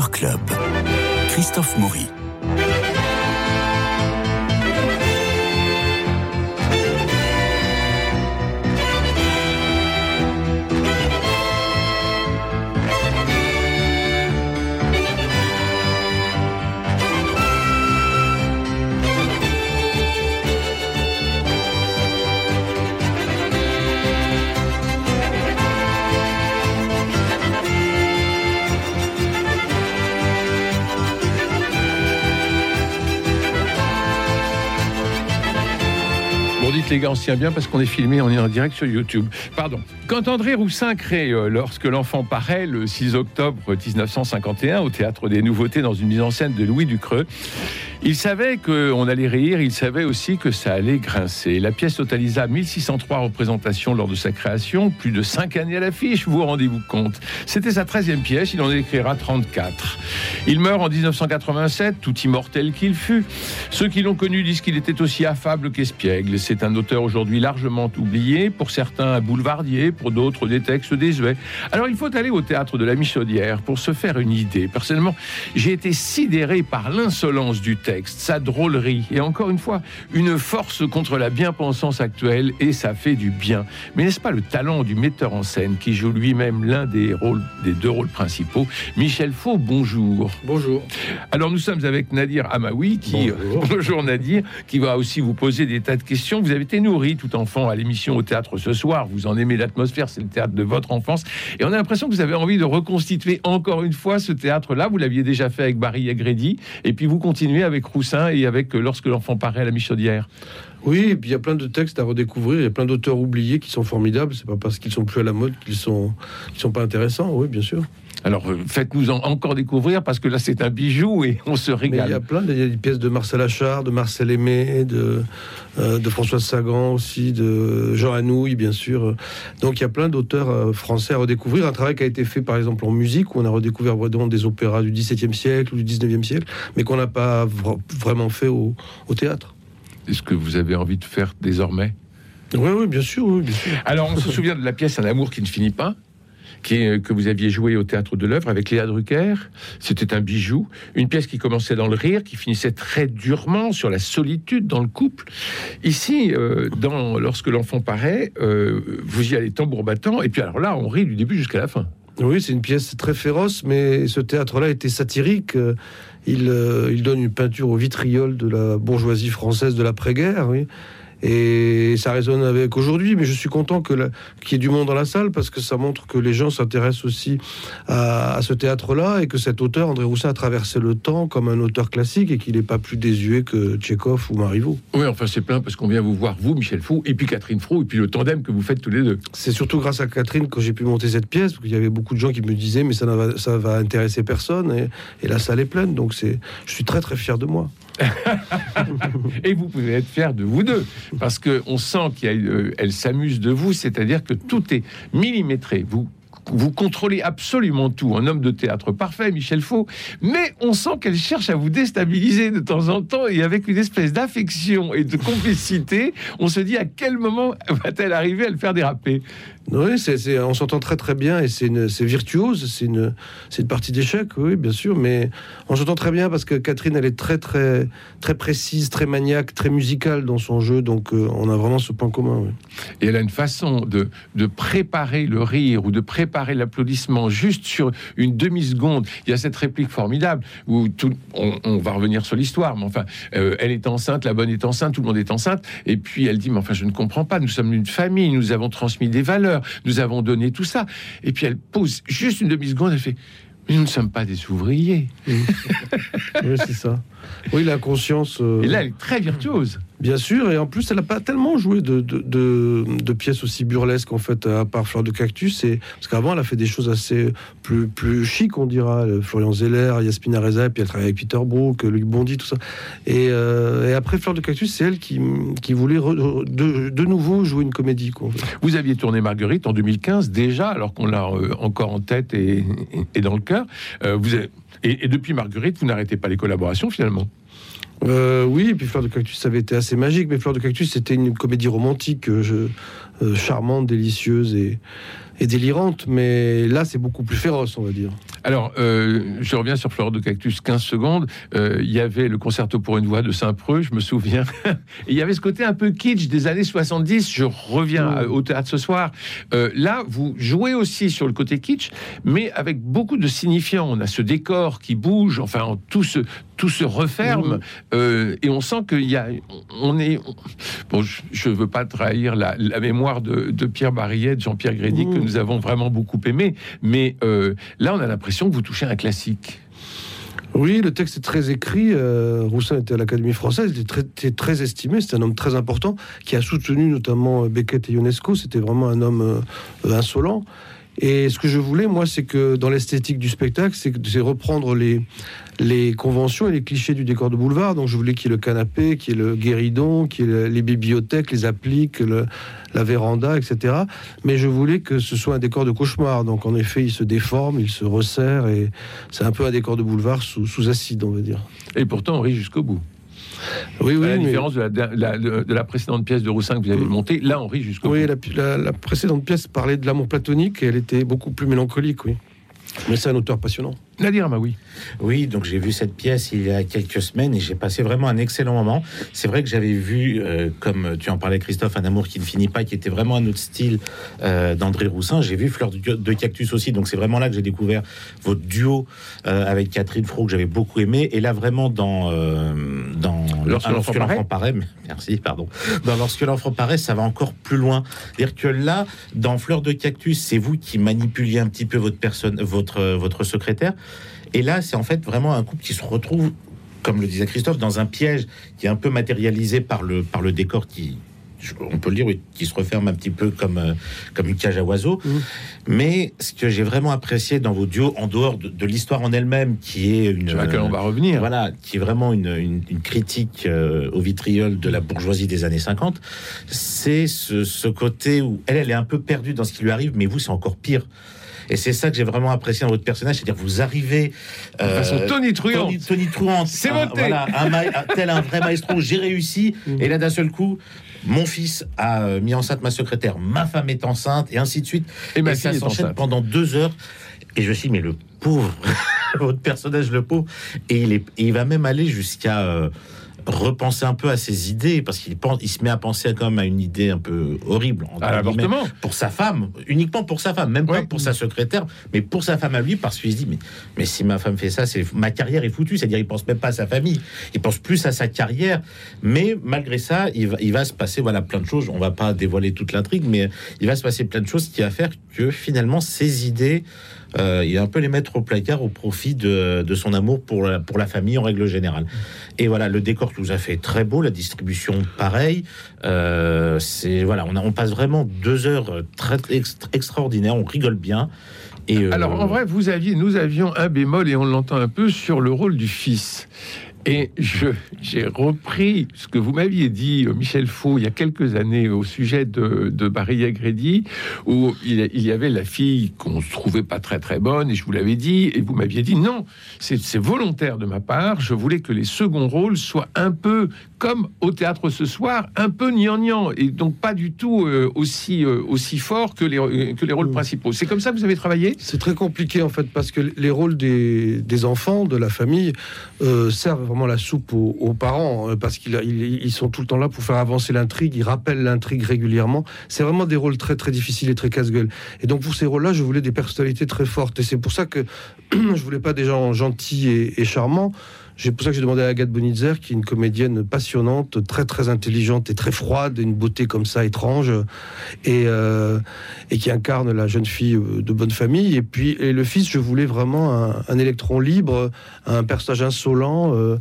Club. Christophe Maury. Gars, on bien parce qu'on est filmé, en direct sur YouTube. Pardon. Quand André Roussin crée euh, Lorsque l'enfant paraît le 6 octobre 1951 au Théâtre des Nouveautés dans une mise en scène de Louis Ducreux, il savait qu'on allait rire, il savait aussi que ça allait grincer. La pièce totalisa 1603 représentations lors de sa création, plus de 5 années à l'affiche, vous rendez-vous compte. C'était sa 13e pièce, il en écrira 34. Il meurt en 1987, tout immortel qu'il fut. Ceux qui l'ont connu disent qu'il était aussi affable qu'espiègle. C'est un aujourd'hui largement oublié, pour certains un boulevardier, pour d'autres des textes désuets. Alors il faut aller au théâtre de la Michaudière pour se faire une idée. Personnellement, j'ai été sidéré par l'insolence du texte sa drôlerie et encore une fois, une force contre la bien-pensance actuelle et ça fait du bien. Mais n'est-ce pas le talent du metteur en scène qui joue lui-même l'un des rôles, des deux rôles principaux? Michel Faux, bonjour. Bonjour. Alors nous sommes avec Nadir Amaoui qui, bonjour. bonjour Nadir, qui va aussi vous poser des tas de questions. Vous avez nourri tout enfant à l'émission au théâtre ce soir. Vous en aimez l'atmosphère, c'est le théâtre de votre enfance. Et on a l'impression que vous avez envie de reconstituer encore une fois ce théâtre-là. Vous l'aviez déjà fait avec Barry Agredi. Et puis vous continuez avec Roussin et avec Lorsque l'enfant paraît à la Michaudière. Oui, puis il y a plein de textes à redécouvrir. Il y a plein d'auteurs oubliés qui sont formidables. C'est pas parce qu'ils sont plus à la mode qu'ils sont, qu'ils sont pas intéressants. Oui, bien sûr. Alors euh, faites-nous encore découvrir parce que là c'est un bijou et on se régale. il y a plein de, y a des pièces de Marcel Achard, de Marcel Aimé, de, euh, de Françoise Sagan aussi, de Jean Anouilh bien sûr. Donc il y a plein d'auteurs euh, français à redécouvrir. Un travail qui a été fait par exemple en musique où on a redécouvert vraiment des opéras du XVIIe siècle ou du XIXe siècle, mais qu'on n'a pas vraiment fait au, au théâtre. Est-ce que vous avez envie de faire désormais? Oui, oui, bien sûr, oui, bien sûr. Alors, on se souvient de la pièce Un amour qui ne finit pas qui que vous aviez joué au théâtre de l'œuvre avec Léa Drucker. C'était un bijou, une pièce qui commençait dans le rire, qui finissait très durement sur la solitude dans le couple. Ici, euh, dans Lorsque l'enfant paraît, euh, vous y allez tambour battant, et puis alors là, on rit du début jusqu'à la fin. Oui, c'est une pièce très féroce, mais ce théâtre-là était satirique. Il, euh, il donne une peinture au vitriol de la bourgeoisie française de l'après-guerre. Oui et ça résonne avec aujourd'hui. Mais je suis content que qu'il y ait du monde dans la salle parce que ça montre que les gens s'intéressent aussi à, ce théâtre-là et que cet auteur, André Roussin, a traversé le temps comme un auteur classique et qu'il n'est pas plus désuet que Tchékov ou Marivaux. Oui, enfin c'est plein parce qu'on vient vous voir, vous, Michel Fou, et puis Catherine Frou, et puis le tandem que vous faites tous les deux. C'est surtout grâce à Catherine que j'ai pu monter cette pièce, parce qu'il y avait beaucoup de gens qui me disaient mais ça, va, ça va intéresser personne, et, et la salle est pleine, donc c'est, je suis très très fier de moi. et vous pouvez être fier de vous deux, parce qu'on sent qu'elle euh, s'amuse de vous, c'est-à-dire que tout est millimétré. Vous vous contrôlez absolument tout. Un homme de théâtre parfait, Michel Faux, mais on sent qu'elle cherche à vous déstabiliser de temps en temps et avec une espèce d'affection et de complicité, on se dit à quel moment va-t-elle arriver à le faire déraper? Oui, on s'entend très très bien et c'est, virtuose, c'est une, partie d'échec, oui, bien sûr, mais on s'entend très bien parce que Catherine, elle est très très très précise, très maniaque, très musicale dans son jeu, donc euh, on a vraiment ce point commun. Et elle a une façon de, préparer le rire ou de préparer l'applaudissement juste sur une demi-seconde. Il y a cette réplique formidable où on, va revenir sur l'histoire, mais enfin, euh, elle est enceinte, la bonne est enceinte, tout le monde est enceinte, et puis elle dit, mais enfin, je ne comprends pas, nous sommes une famille, nous avons transmis des valeurs nous avons donné tout ça. Et puis elle pose juste une demi-seconde, elle fait mais nous ne sommes pas des ouvriers. oui, c'est ça. Oui, la conscience. Euh, et là, elle est très virtuose. Bien sûr, et en plus, elle n'a pas tellement joué de, pièces aussi burlesques, en fait, à part Fleur de Cactus. Et, parce qu'avant, elle a fait des choses assez plus, chic, on dira. Florian Zeller, Yasmina Reza, et puis elle travaille avec Peter Brook, Luc Bondy, tout ça. Et, euh, après Fleur de Cactus, c'est elle qui, voulait de, nouveau jouer une comédie. Vous aviez tourné Marguerite en 2015, déjà, alors qu'on l'a euh, encore en tête et, et, dans le cœur. vous et depuis Marguerite, vous n'arrêtez pas les collaborations, finalement? Euh, oui, et puis Fleur de Cactus, ça avait été assez magique, mais Fleur de Cactus, c'était une comédie romantique, euh, euh, charmante, délicieuse et, est délirante, mais là, c'est beaucoup plus féroce, on va dire. Alors, euh, je reviens sur Fleur de Cactus 15 secondes. Euh, il y avait le concerto pour une voix de Saint-Preux, je me souviens. Il y avait ce côté un peu kitsch des années 70. Je reviens au théâtre ce soir. Euh, là, vous jouez aussi sur le côté kitsch, mais avec beaucoup de signifiants. On a ce décor qui bouge, enfin, tout se, tout se referme. Euh, et on sent qu'il y a. On est. Bon, je ne veux pas trahir la, la mémoire de, de Pierre Barillet, de Jean-Pierre Grédy, que Mm. Nous avons vraiment beaucoup aimé. Mais euh, là, on a l'impression que vous touchez un classique. Oui, le texte est très écrit. Euh, Roussin était à l'Académie française, il était très, était estimé. C'est un homme très important qui a soutenu notamment euh, Beckett et Ionesco. C'était vraiment un homme euh, insolent. Et ce que je voulais, moi, c'est que dans l'esthétique du spectacle, c'est reprendre les, conventions et les clichés du décor de boulevard. Donc, je voulais qu'il y ait le canapé, qu'il y ait le guéridon, qu'il y ait le- les bibliothèques, les appliques, la véranda, etc. Mais je voulais que ce soit un décor de cauchemar. Donc, en effet, il se déforme, il se resserre et c'est un peu un décor de boulevard sous, sous acide, on va dire. Et pourtant, on rit jusqu'au bout. Oui, oui, à la mais- différence de la, de la- de la précédente pièce de Roussin que vous avez Mm. montée, là, on rit jusqu'au oui la précédente pièce parlait de l'amour platonique et elle était beaucoup plus mélancolique, oui. Mais c'est un auteur passionnant. Nadir Amaoui. Oui, donc j'ai vu cette pièce il y a quelques semaines et j'ai passé vraiment un excellent moment. C'est vrai que j'avais vu, euh, comme tu en parlais Christophe, Un amour qui ne finit pas, qui était vraiment un autre style euh, d'André Roussin. J'ai vu Fleur de, Cactus aussi, donc c'est vraiment là que j'ai découvert votre duo euh, avec Catherine Fro que j'avais beaucoup aimé. Et là vraiment dans dans Lorsque Ah, l'enfant paraît. merci, pardon. Dans Lorsque l'enfant paraît, ça va encore plus loin. C'est-à-dire que là, dans Fleur de Cactus, c'est vous qui manipuliez un petit peu votre personne, votre votre secrétaire. Et là, c'est en fait vraiment un couple qui se retrouve, comme le disait Christophe, dans un piège qui est un peu matérialisé par le, par le décor qui, on peut le dire, qui se referme un petit peu comme, euh, comme une cage à oiseaux. Mhm. Mais ce que j'ai vraiment apprécié dans vos duos, en dehors de, de l'histoire en elle-même, qui est une. Sur laquelle on va revenir. Voilà, qui est vraiment une, une- une critique euh, au vitriol de la bourgeoisie des années 50, c'est ce, ce côté où elle, elle est un peu perdue dans ce qui lui arrive, mais vous, c'est encore pire. Et c'est ça que j'ai vraiment apprécié dans votre personnage, c'est-à-dire vous arrivez De façon euh, tonitruante. Tony, Tony Truant, C'est voté. Voilà, un ma- tel un vrai maestro, j'ai réussi. Et là, d'un seul coup, mon fils a euh, mis enceinte ma secrétaire, ma femme est enceinte, et ainsi de suite. Et ma et ça s'enchaîne enceinte. pendant deux heures. Et je me suis dit, mais le pauvre, votre personnage, le pauvre. Et il, est, et il va même aller jusqu'à euh, repenser un peu à ses idées, parce qu'il pense, il se met à penser quand même à une idée un peu horrible. À l'avortement. pour sa femme, uniquement pour sa femme, même pas pour sa secrétaire, mais pour sa femme à lui, parce qu'il se dit, mais, mais si ma femme fait ça, c'est ma carrière est foutue, c'est-à-dire il pense même pas à sa famille, il pense plus à sa carrière, mais malgré ça, il va, il va se passer voilà plein de choses. On va pas dévoiler toute l'intrigue, mais il va se passer plein de choses qui va faire que finalement ses idées, euh, il va un peu les mettre au placard au profit de, de son amour pour la, pour la famille en règle générale. Et voilà, le décor vous a fait très beau, la distribution pareil. Euh, c'est voilà, on, a, on passe vraiment deux heures très extra- extraordinaires, on rigole bien. Et euh, Alors, en vrai, vous aviez, nous avions un bémol, et on l'entend un peu, sur le rôle du fils. Et j'ai repris ce que vous m'aviez dit, euh, Michel Faux, il y a quelques années, au sujet de, de Barilla Grédy, où il, il y avait la fille qu'on ne trouvait pas très très bonne, et je vous l'avais dit, et vous m'aviez dit non, c'est, volontaire de ma part, je voulais que les seconds rôles soient un peu comme au théâtre ce soir, un peu gnangnan, et donc pas du tout euh, aussi, euh, aussi fort que les, que les rôles Mm. principaux. C'est comme ça que vous avez travaillé? C'est très compliqué en fait parce que les rôles des, des enfants, de la famille, euh, servent vraiment la soupe aux, parents euh, parce qu'ils ils- sont tout le temps là pour faire avancer l'intrigue, ils rappellent l'intrigue régulièrement. C'est vraiment des rôles très très difficiles et très casse-gueule. Et donc pour ces rôles-là, je voulais des personnalités très fortes et c'est pour ça que je voulais pas des gens gentils et charmants. C'est pour ça que j'ai demandé à Agathe Bonitzer, qui est une comédienne passionnante, très très intelligente et très froide, une beauté comme ça étrange, et, euh, et qui incarne la jeune fille euh, de bonne famille. Et puis et le fils, je voulais vraiment un, un électron libre, un personnage insolent. euh,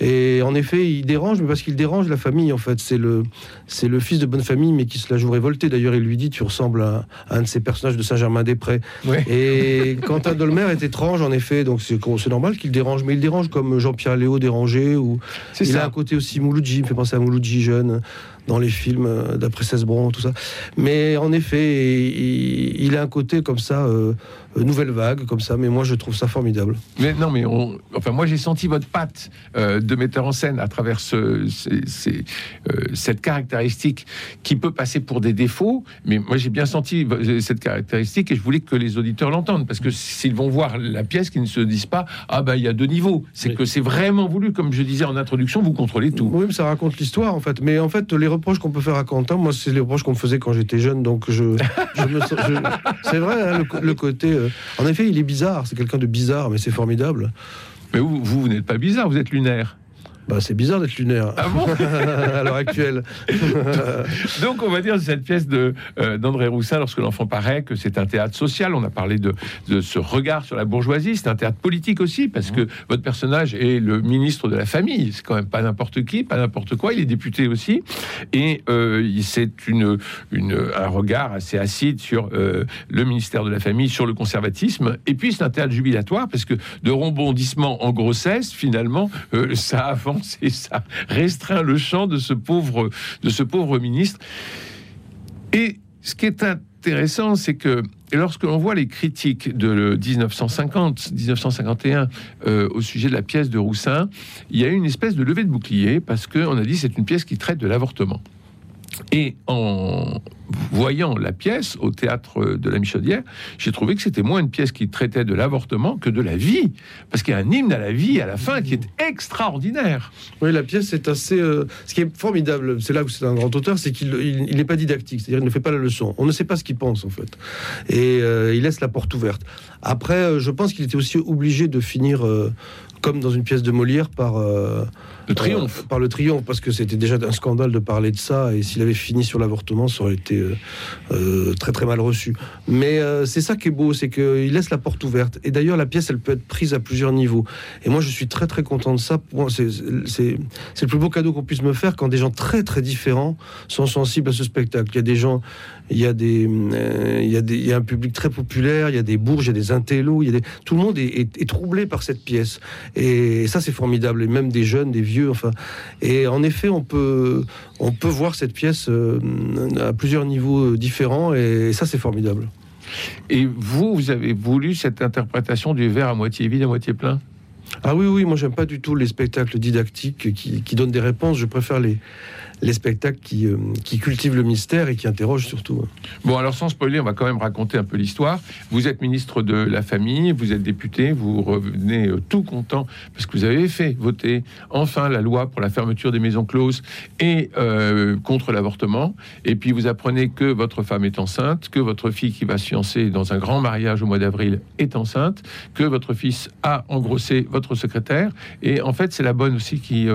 et en effet, il dérange, mais parce qu'il dérange la famille, en fait. C'est le, c'est le fils de bonne famille, mais qui se la joue révolté. D'ailleurs, il lui dit Tu ressembles à, à un de ces personnages de Saint-Germain-des-Prés. Ouais. Et Quentin Dolmer est étrange, en effet, donc c'est normal qu'il dérange, mais il dérange comme Jean-Pierre Léo dérangé, ou C'est il a ça. un côté aussi Mouloudji, il me fait penser à Mouloudji jeune. Dans les films euh, d'après Cesbron, tout ça. Mais en effet, il, il a un côté comme ça, euh, nouvelle vague, comme ça. Mais moi, je trouve ça formidable. Mais non, mais on, enfin, moi j'ai senti votre patte euh, de metteur en scène à travers ce, ces- ces, euh, cette caractéristique qui peut passer pour des défauts. Mais moi j'ai bien senti cette caractéristique et je voulais que les auditeurs l'entendent parce que s'ils vont voir la pièce, qu'ils ne se disent pas ah ben il y a deux niveaux. C'est Oui. que c'est vraiment voulu, comme je disais en introduction, vous contrôlez tout. Oui, mais ça raconte l'histoire en fait. Mais en fait, les reproches qu'on peut faire à Quentin, moi, c'est les reproches qu'on me faisait quand j'étais jeune. Donc, je, je je- c'est vrai, hein, le, côté. euh, en effet, il est bizarre. C'est quelqu'un de bizarre, mais c'est formidable. Mais vous, vous n'êtes pas bizarre, vous êtes lunaire. Bah, c'est bizarre d'être lunaire Ah bon à l'heure actuelle. Donc, on va dire cette pièce de euh, d'André Roussin, lorsque l'enfant paraît, que c'est un théâtre social. On a parlé de, de ce regard sur la bourgeoisie. C'est un théâtre politique aussi, parce que votre personnage est le ministre de la famille. C'est quand même pas n'importe qui, pas n'importe quoi. Il est député aussi, et euh, c'est une, une un regard assez acide sur euh, le ministère de la famille, sur le conservatisme. Et puis, c'est un théâtre jubilatoire, parce que de rebondissement en grossesse, finalement, euh, ça avance et ça restreint le champ de ce pauvre ministre. Et ce qui est intéressant, c'est que lorsque l'on voit les critiques de le 1950, 1951 euh, au sujet de la pièce de Roussin, il y a eu une espèce de levée de bouclier parce qu'on a dit c'est une pièce qui traite de l'avortement. Et en voyant la pièce au théâtre de la Michaudière, j'ai trouvé que c'était moins une pièce qui traitait de l'avortement que de la vie, parce qu'il y a un hymne à la vie à la fin qui est extraordinaire. Oui, la pièce est assez. euh, ce qui est formidable, c'est là où c'est un grand auteur, c'est qu'il il, il n'est pas didactique, c'est-à-dire il ne fait pas la leçon. On ne sait pas ce qu'il pense en fait, et euh, il laisse la porte ouverte. Après, euh, je pense qu'il était aussi obligé de finir. Comme dans une pièce de Molière par euh, Le triomphe. euh, par le triomphe parce que c'était déjà un scandale de parler de ça et s'il avait fini sur l'avortement ça aurait été euh, très très mal reçu mais euh, c'est ça qui est beau c'est qu'il laisse la porte ouverte et d'ailleurs la pièce elle peut être prise à plusieurs niveaux et moi je suis très très content de ça c'est le plus beau cadeau qu'on puisse me faire quand des gens très très différents sont sensibles à ce spectacle. Il y a des gens, il y a des, euh, il y a des, il y a un public très populaire, il y a des bourges, il y a des intellos, il y a des, tout le monde est, est- est troublé par cette pièce. Et ça c'est formidable. Et même des jeunes, des vieux, enfin. Et en effet, on peut, on peut voir cette pièce euh, à plusieurs niveaux euh, différents. Et ça c'est formidable. Et vous, vous avez voulu cette interprétation du verre à moitié vide, à moitié plein? Ah oui, oui, moi j'aime pas du tout les spectacles didactiques qui, qui donnent des réponses. Je préfère les, les spectacles qui, euh, qui cultivent le mystère et qui interrogent surtout. Bon, alors sans spoiler, on va quand même raconter un peu l'histoire. Vous êtes ministre de la Famille, vous êtes député, vous revenez euh, tout content parce que vous avez fait voter enfin la loi pour la fermeture des maisons closes et euh, contre l'avortement. Et puis vous apprenez que votre femme est enceinte, que votre fille qui va se fiancer dans un grand mariage au mois d'avril est enceinte, que votre fils a engrossé votre secrétaire. Et en fait, c'est la bonne aussi qui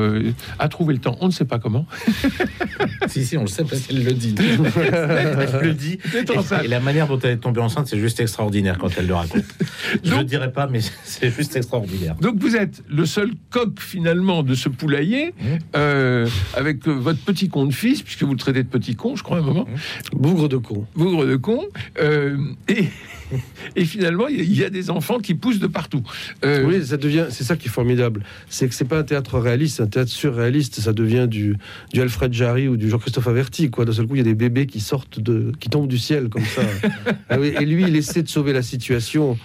a trouvé le temps. On ne sait pas comment. Si, si, on le sait parce qu'elle le dit. elle le dit. Et, et la manière dont elle est tombée enceinte, c'est juste extraordinaire quand elle le raconte. Je ne dirais pas, mais c'est juste extraordinaire. Donc vous êtes le seul coq finalement de ce poulailler, Mmh. euh, avec euh, votre petit con de fils, puisque vous le traitez de petit con, je crois à un moment, Bougre de con. bougre de con, euh, et, et finalement il y a- des enfants qui poussent de partout. Euh, Oui, ça devient, c'est ça qui est formidable. C'est que c'est pas un théâtre réaliste, c'est un théâtre surréaliste. Ça devient du, du Alfred Jarry ou du Jean-Christophe Averti, quoi. D'un seul coup, il y a des bébés qui sortent de, qui tombent du ciel comme ça. Ah oui, et lui, il essaie de sauver la situation.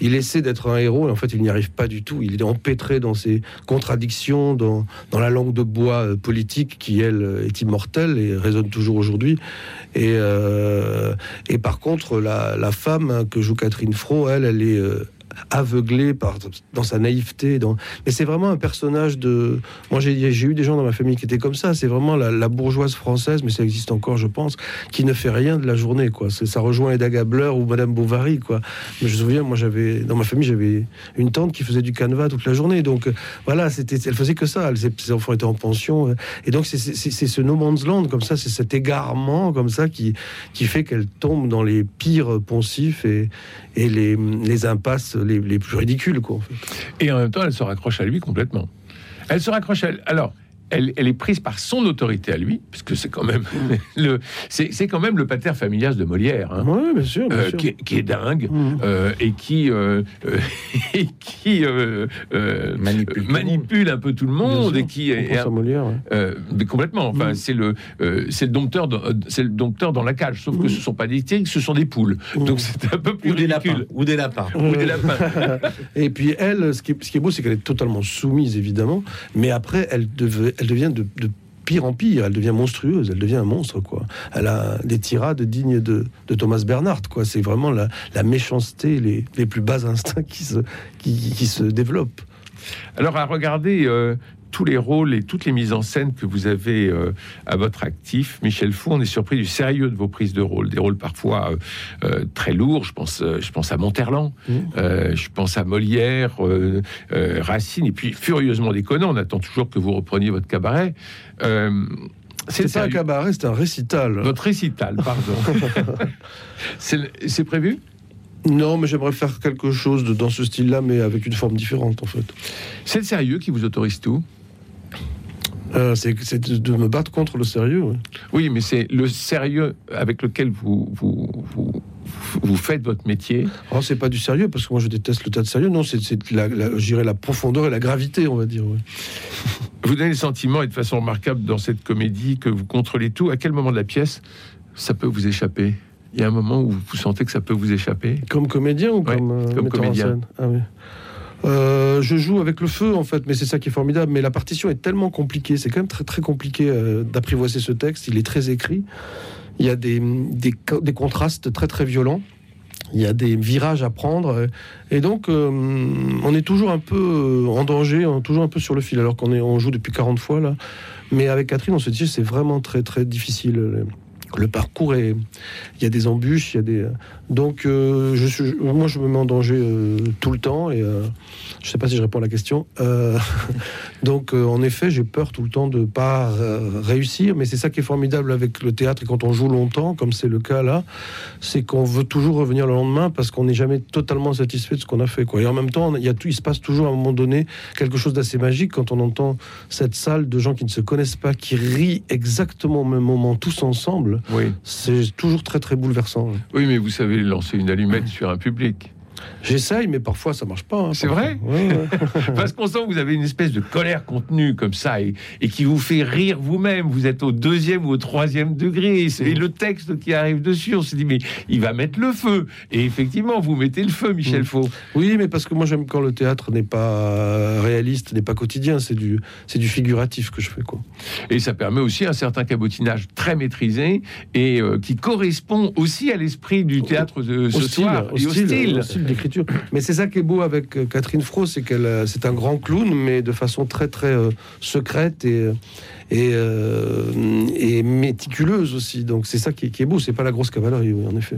Il essaie d'être un héros, et en fait, il n'y arrive pas du tout. Il est empêtré dans ses contradictions, dans, dans la langue de bois euh, politique qui, elle, est immortelle et résonne toujours aujourd'hui. Et, euh, et par contre, la, la femme que joue Catherine Fro, elle, elle est aveuglée par, dans sa naïveté. Dans... Mais c'est vraiment un personnage de. Moi, j'ai eu des gens dans ma famille qui étaient comme ça. C'est vraiment la, bourgeoise française, mais ça existe encore, je pense, qui ne fait rien de la journée. Quoi. Ça rejoint Eda Gabler ou Madame Bovary. Quoi. Mais je me souviens, moi, j'avais dans ma famille, j'avais une tante qui faisait du canevas toute la journée. Donc euh, voilà, c'était, elle faisait que ça. Ses, enfants étaient en pension. euh, Et donc, c'est ce no man's land, comme ça, c'est cet égarement, comme ça, qui, qui fait qu'elle tombe dans les pires poncifs et, et les, les impasses les, plus ridicules. Quoi. Et en même temps, elle se raccroche à lui complètement. Elle se raccroche à. Alors, elle, elle est prise par son autorité à lui, puisque c'est quand même le, c'est c'est quand même le pater familias de Molière. hein. Oui, bien sûr. bien Euh, sûr. qui, est, qui est dingue Mhm. euh, et qui euh, euh, et qui euh, euh, Manipule manipule un peu tout le monde et qui est, à Molière, ouais. euh, mais complètement. Enfin, Mhm. c'est le euh, c'est le dompteur dans, c'est le dompteur dans la cage. Sauf que Mhm. ce sont pas des tigres, ce sont des poules. Mhm. Donc c'est un peu plus Ou des lapins. ridicule. Ou des lapins. Ou des lapins. Et puis elle, ce qui ce qui est beau, c'est qu'elle est totalement soumise, évidemment, mais après, elle, devait- elle devient de, pire en pire, elle devient monstrueuse, elle devient un monstre, quoi. Elle a des tirades dignes de, de Thomas Bernhardt, quoi. C'est vraiment la, la méchanceté, les, les plus bas instincts qui se, qui se développent. Alors à regarder euh, tous les rôles et toutes les mises en scène que vous avez euh, à votre actif, Michel Fou, on est surpris du sérieux de vos prises de rôle, des rôles parfois euh, euh, très lourds. Je pense, je pense à Monterland, euh, je pense à Molière, Racine, et puis furieusement déconnant. On attend toujours que vous repreniez votre cabaret. C'est pas un cabaret, c'est un récital. Votre récital, pardon. c'est prévu? Non, mais j'aimerais faire quelque chose de, dans ce style-là, mais avec une forme différente, en fait. C'est le sérieux qui vous autorise tout? Euh, c'est c'est de, me battre contre le sérieux. Oui, mais c'est le sérieux avec lequel vous, vous, vous, vous faites votre métier. Oh, c'est pas du sérieux, parce que moi je déteste le tas de sérieux. Non, c'est la, la, la profondeur et la gravité, on va dire. Vous donnez le sentiment, et de façon remarquable dans cette comédie, que vous contrôlez tout. À quel moment de la pièce ça peut vous échapper? Il y a un moment où vous sentez que ça peut vous échapper? Comme comédien ou Ouais, comme, euh, comme metteur en comédien. scène? Ah oui. Euh, je joue avec le feu en fait, mais c'est ça qui est formidable. Mais la partition est tellement compliquée, c'est quand même très très compliqué euh, d'apprivoiser ce texte. Il est très écrit. Il y a des, des, co- des contrastes très très violents. Il y a des virages à prendre. Et donc, euh, on est toujours un peu en danger, on est toujours un peu sur le fil, alors qu'on on joue depuis 40 fois là. Mais avec Catherine, on se dit c'est vraiment très très difficile. Le, parcours est, il y a des embûches, il y a des. Donc, euh, je suis, moi, je me mets en danger euh, tout le temps et euh, je sais pas si je réponds à la question. Euh, donc, en effet, j'ai peur tout le temps de pas réussir, mais c'est ça qui est formidable avec le théâtre et quand on joue longtemps, comme c'est le cas là, c'est qu'on veut toujours revenir le lendemain parce qu'on n'est jamais totalement satisfait de ce qu'on a fait. Quoi. Et en même temps, il il se passe toujours à un moment donné quelque chose d'assez magique quand on entend cette salle de gens qui ne se connaissent pas, qui rient exactement au même moment tous ensemble. Oui. C'est toujours très très bouleversant. Oui, mais vous savez lancer une allumette sur un public. J'essaye, mais parfois ça marche pas. hein, C'est vrai Ouais, ouais. Parce qu'on sent que vous avez une espèce de colère contenue comme ça et, et qui vous fait rire vous-même. Vous êtes au deuxième ou au troisième degré. Et c'est le texte qui arrive dessus. On se dit, mais il va mettre le feu. Et effectivement, vous mettez le feu, Michel Mm. Faux. Oui, mais parce que moi j'aime quand le théâtre n'est pas réaliste, n'est pas quotidien, c'est du, c'est du figuratif que je fais. Quoi. Et ça permet aussi un certain cabotinage très maîtrisé et euh, qui correspond aussi à l'esprit du théâtre de ce soir et au style. D'écriture. Mais c'est ça qui est beau avec euh, Catherine Fro, c'est qu'elle, euh, c'est un grand clown, mais de façon très très euh, secrète et et, euh, et méticuleuse aussi. Donc c'est ça qui est, qui est beau. C'est pas la grosse cavalerie, oui, en effet.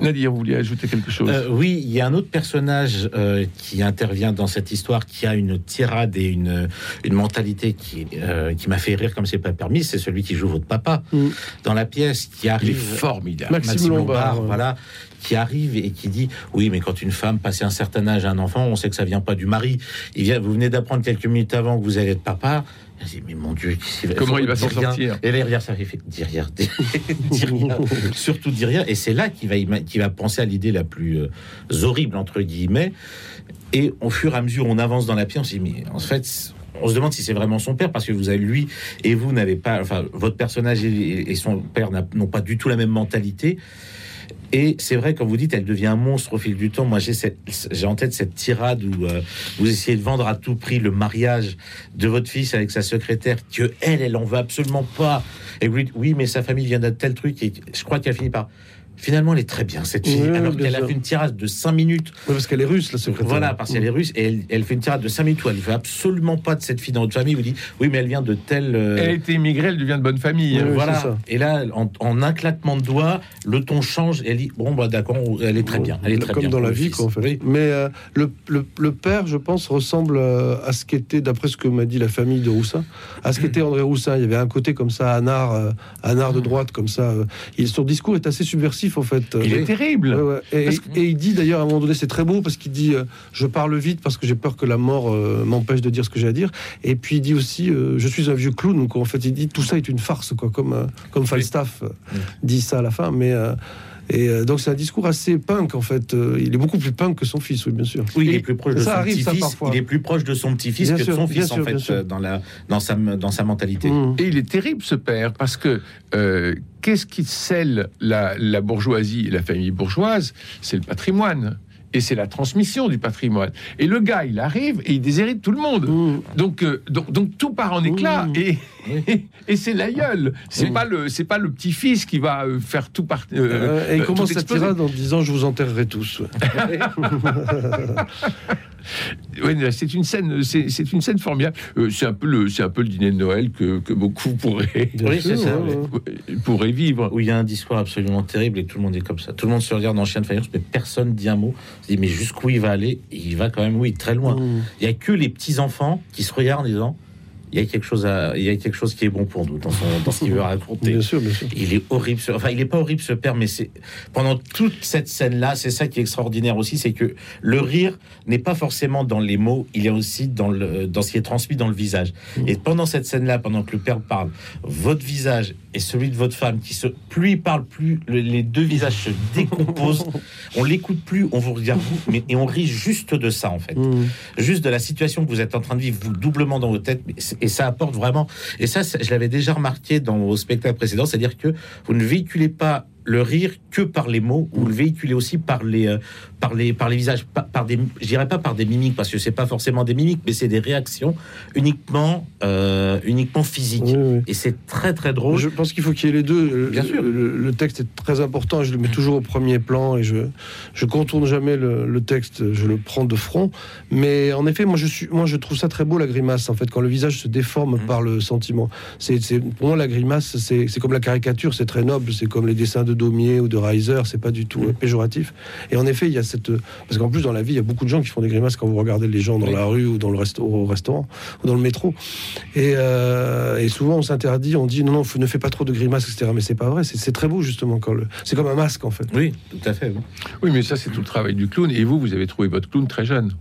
Nadir, vous vouliez ajouter quelque chose? Euh, oui, il y a un autre personnage euh, qui intervient dans cette histoire, qui a une tirade et une, une mentalité qui, euh, qui m'a fait rire comme c'est pas permis. C'est celui qui joue votre papa Mm. dans la pièce, qui Il est arrive. formidable. Maxime Lombard, ouais. voilà, qui arrive et qui dit oui, mais quand une femme passe un certain âge à un enfant, on sait que ça vient pas du mari. Il vient, vous venez d'apprendre quelques minutes avant que vous allez être papa. Elle dit, mais mon Dieu, Comment il va s'en sortir? Et là, il regarde ça, il fait dis rien, dis, dis rien, surtout dis rien. Et c'est là qu'il va, qu'il va penser à l'idée la plus euh, horrible entre guillemets. Et au fur et à mesure, on avance dans la pièce, on se dit, mais en fait, on se demande si c'est vraiment son père, parce que vous avez lui et vous n'avez pas, enfin, votre personnage et, son père n'ont pas du tout la même mentalité. Et c'est vrai, quand vous dites, elle devient un monstre au fil du temps. Moi, j'ai en tête cette tirade où euh, vous essayez de vendre à tout prix le mariage de votre fils avec sa secrétaire, que elle, elle en veut absolument pas. Et vous dites, oui, mais sa famille vient d'un tel truc. Et je crois qu'elle finit par. Finalement, elle est très bien, cette fille. Alors qu'elle a fait une tirade de 5 minutes. Ouais, parce qu'elle est russe, la secrétaire. Voilà, parce qu'elle est russe. Et elle, elle fait une tirade de 5 minutes où elle ne veut absolument pas de cette fille dans votre famille. Vous dit, oui, mais elle vient de tel. euh, Elle a été immigrée, elle devient de bonne famille. voilà. Et là, en, en un claquement de doigts, le ton change. Et elle dit Bon, bah d'accord, elle est très bien. Elle est très comme bien. dans la vie, fils. quoi, en fait. Oui. Mais euh, le, le- le père, je pense, ressemble euh, à ce qu'était, d'après ce que m'a dit la famille de Roussin, à ce qu'était André Roussin. Il y avait un côté comme ça, un art, euh, un art de droite, comme ça. Il, son discours est assez subversif en fait. Il est terrible. Ouais, ouais. Et, il dit d'ailleurs à un moment donné, c'est très beau parce qu'il dit euh, Je parle vite parce que j'ai peur que la mort euh, m'empêche de dire ce que j'ai à dire. Et puis il dit aussi euh, Je suis un vieux clown. Donc en fait, il dit Tout ça est une farce, quoi, comme, comme Falstaff dit ça à la fin. Mais. Et euh, donc c'est un discours assez punk en fait. Euh, il est beaucoup plus punk que son fils, oui bien sûr. Oui, il est plus proche de ça son arrive, ça, petit-fils. parfois. Il est plus proche de son petit-fils Bien que sûr, de son fils, sûr, en fait, euh, dans, la, dans, sa, dans sa mentalité. Mmh. Et il est terrible ce père parce que euh, qu'est-ce qui scelle la, la bourgeoisie et la famille bourgeoise? C'est le patrimoine et c'est la transmission du patrimoine. Et le gars, il arrive et il déshérite tout le monde. Mmh. Donc, euh, donc, donc tout part en éclat Mmh. et, et, c'est l'aïeul. C'est pas le c'est pas le petit fils qui va euh, faire tout part. euh, Euh, et il euh, sa exploser. tirade en disant Je vous enterrerai tous. c'est une scène, c'est c'est une scène formidable. Euh, c'est un peu le c'est un peu le dîner de Noël que, que beaucoup pourraient Bien Oui, sûr, c'est ça, ouais, ouais. ouais. pourraient vivre. Où il y a un discours absolument terrible et tout le monde est comme ça. Tout le monde se regarde en chien de faïence, mais personne dit un mot. Se dit, mais jusqu'où il va aller? Et Il va quand même, oui, très loin. Mmh. Il y a que les petits enfants qui se regardent en disant, il y a quelque chose à, il y a quelque chose qui est bon pour nous dans, son, dans ce qu'il veut raconter. Bien sûr, bien sûr. Il est horrible. ce- Enfin, il est pas horrible ce père, mais c'est pendant toute cette scène-là, c'est ça qui est extraordinaire aussi, c'est que le rire n'est pas forcément dans les mots, il est aussi dans le dans ce qui est transmis dans le visage. Et pendant cette scène-là, pendant que le père parle, votre visage et celui de votre femme qui se plus il parle, plus le- les deux visages se décomposent. on l'écoute plus, on vous regarde vous, mais et on rit juste de ça en fait Mmh. juste de la situation que vous êtes en train de vivre, vous doublement dans vos têtes, mais et ça apporte vraiment. Et ça, je l'avais déjà remarqué dans vos spectacles précédents, c'est-à-dire que vous ne véhiculez pas le rire que par les mots, vous le véhiculez aussi par les, euh, par les, par les visages, par, par des, je dirais pas par des mimiques, parce que c'est pas forcément des mimiques, mais c'est des réactions uniquement, euh, uniquement physiques. Oui, oui. Et c'est très très drôle. Je pense qu'il faut qu'il y ait les deux. Le- Bien sûr. Le, le texte est très important. Je le mets toujours au premier plan et je je contourne jamais le, le texte. Je le prends de front. Mais en effet, moi je suis, moi je trouve ça très beau la grimace. En fait, quand le visage se déforme Mhm. par le sentiment. C'est, c'est pour moi la grimace, c'est, c'est comme la caricature. C'est très noble. C'est comme les dessins de Daumier ou de Reiser. C'est pas du tout euh, péjoratif. Et en effet, il y a cette parce qu'en plus dans la vie, il y a beaucoup de gens qui font des grimaces quand vous regardez les gens dans Oui. la rue ou dans le resto, au restaurant ou dans le métro. Et, euh, et souvent, on s'interdit, on dit non, non, ne fais pas trop de grimaces, etc. Mais c'est pas vrai, c'est c'est très beau, justement. quand le... C'est comme un masque, en fait. Oui, tout à fait. oui. Oui, mais ça c'est tout le travail du clown. Et vous, vous avez trouvé votre clown très jeune.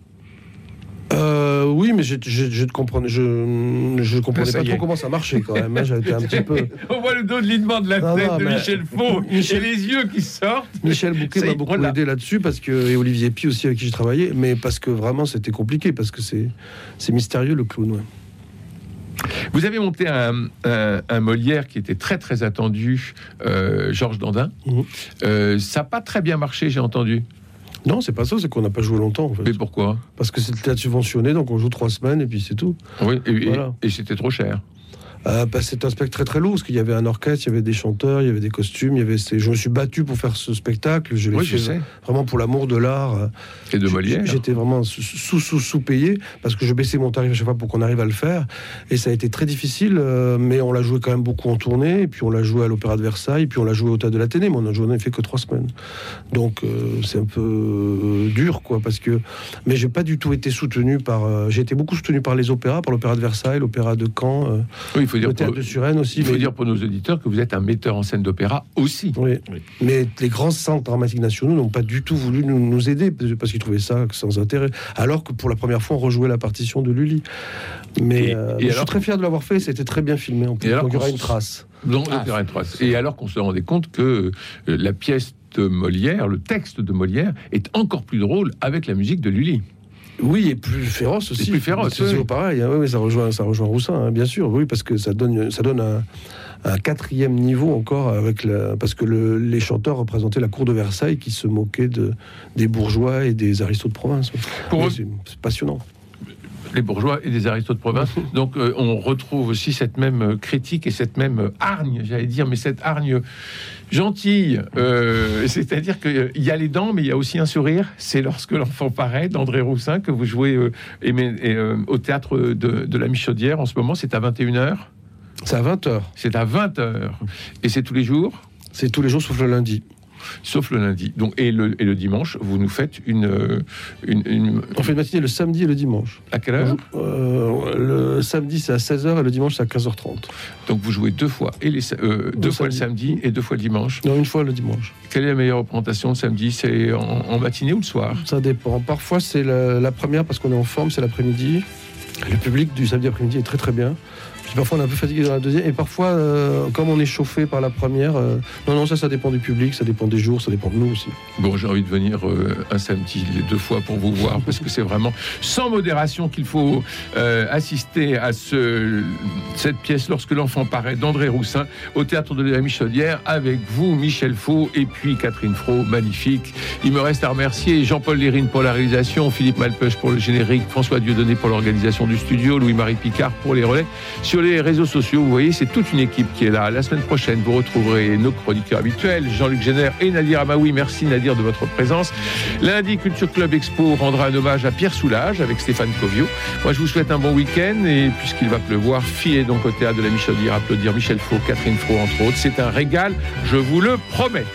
Euh, oui, mais je, je, je, te comprenais, je, je comprenais pas trop comment ça marchait quand même. hein. J'avais été un petit peu. On voit le dos de Lindemans de la Non, tête non, de Michel Faux Michel- et les yeux qui sortent. Michel Bouquet m'a beaucoup l'a. aidé là-dessus parce que et Olivier Pi aussi avec qui j'ai travaillé, mais parce que vraiment c'était compliqué parce que c'est c'est mystérieux le clown. ouais. Vous avez monté un, un- un Molière qui était très très attendu, euh, Georges Dandin. Mhm. Euh, ça n'a pas très bien marché, j'ai entendu. Non, c'est pas ça, c'est qu'on n'a pas joué longtemps en fait. Mais pourquoi? Parce que c'est le théâtre subventionné, donc on joue trois semaines et puis c'est tout. Oui, et, et- Voilà. et c'était trop cher. Euh, bah, c'est un spectacle très très lourd parce qu'il y avait un orchestre, il y avait des chanteurs, il y avait des costumes, il y avait. ces- Je me suis battu pour faire ce spectacle. Je l'ai Oui, fait je sais. vraiment pour l'amour de l'art. euh, Et de Molière. J'étais vraiment sous, sous, sous, payé parce que je baissais mon tarif à chaque fois pour qu'on arrive à le faire. Et ça a été très difficile, euh, mais on l'a joué quand même beaucoup en tournée. Et puis on l'a joué à l'Opéra de Versailles, puis on l'a joué au Théâtre de l'Athénée, mais on a joué, on a fait que trois semaines. Donc euh, c'est un peu dur, quoi, parce que. Mais j'ai pas du tout été soutenu par. j'ai été beaucoup soutenu par les opéras, par l'Opéra de Versailles, l'Opéra de Caen, Oui, il faut dire le Théâtre pour, de Suresnes aussi. il faut mais- dire pour nos auditeurs que vous êtes un metteur en scène d'opéra aussi. Oui. Oui. Mais les grands centres dramatiques nationaux n'ont pas du tout voulu nous, nous aider parce qu'ils trouvaient ça sans intérêt. Alors que pour la première fois, on rejouait la partition de Lully. Mais, Et- euh, et mais je suis très fier de l'avoir fait. C'était très bien filmé. En plus. Et alors Donc il y aura qu'on une trace. Donc, Ah, l'opéra de Troyes. Et alors qu'on se rendait compte que euh, la pièce de Molière, le texte de Molière, est encore plus drôle avec la musique de Lully. Oui, et plus féroce aussi. plus féroce, C'est oui. toujours pareil. hein. Oui, ça rejoint, ça rejoint Roussin, hein, bien sûr. Oui, parce que ça donne, ça donne un, un quatrième niveau encore avec la, parce que le- les chanteurs représentaient la cour de Versailles qui se moquait de, des bourgeois et des aristos de province. Pour eux, c'est passionnant. Les bourgeois et des aristos de province. Donc euh, on retrouve aussi cette même euh, critique et cette même euh, hargne, j'allais dire, mais cette hargne gentille. euh, C'est-à-dire qu'il y a les dents, mais il y a aussi un sourire. C'est lorsque l'enfant paraît d'André Roussin que vous jouez euh, et, mais- et, au théâtre de, de la Michaudière en ce moment. C'est à 21h. C'est à 20h. C'est à 20h. Et c'est tous les jours? C'est tous les jours sauf le lundi. Sauf le lundi. Donc, et, le, et le dimanche, vous nous faites une, euh, une, une- On fait le matinée le samedi et le dimanche. À quelle heure? Euh, le samedi, c'est à 16h et le dimanche, c'est à 15h30. Donc, vous jouez deux fois, et les, euh, deux Le fois le samedi et deux fois le dimanche. Non, une fois le dimanche. Quelle est la meilleure représentation le samedi? C'est en, en matinée ou le soir? Ça dépend. Parfois, c'est la, la première parce qu'on est en forme, c'est l'après-midi. Le public du samedi après-midi est très très bien. Parfois, on est un peu fatigué dans la deuxième. Et parfois, euh, comme on est chauffé par la première, euh, non, non, ça, ça dépend du public, ça dépend des jours, ça dépend de nous aussi. Bon, j'ai envie de venir euh, un samedi, deux fois pour vous voir, parce que c'est vraiment sans modération qu'il faut assister à ce, cette pièce lorsque l'enfant paraît d'André Roussin au théâtre de la Michaudière avec vous, Michel Faux, et puis Catherine Fro, magnifique. Il me reste à remercier Jean-Paul Lérine pour la réalisation, Philippe Malpeuch pour le générique, François Dieudonné pour l'organisation du studio, Louis-Marie Picard pour les relais. Les réseaux sociaux, vous voyez, c'est toute une équipe qui est là. La semaine prochaine, vous retrouverez nos chroniqueurs habituels, Jean-Luc Génère et Nadir Amaoui. Merci Nadir de votre présence. Lundi, Culture Club Expo rendra un hommage à Pierre Soulages avec Stéphane Covio. Moi, je vous souhaite un bon week-end et puisqu'il va pleuvoir, fiez donc au théâtre de la Michaudière, applaudir Michel Faux, Catherine Fro, entre autres. C'est un régal, je vous le promets.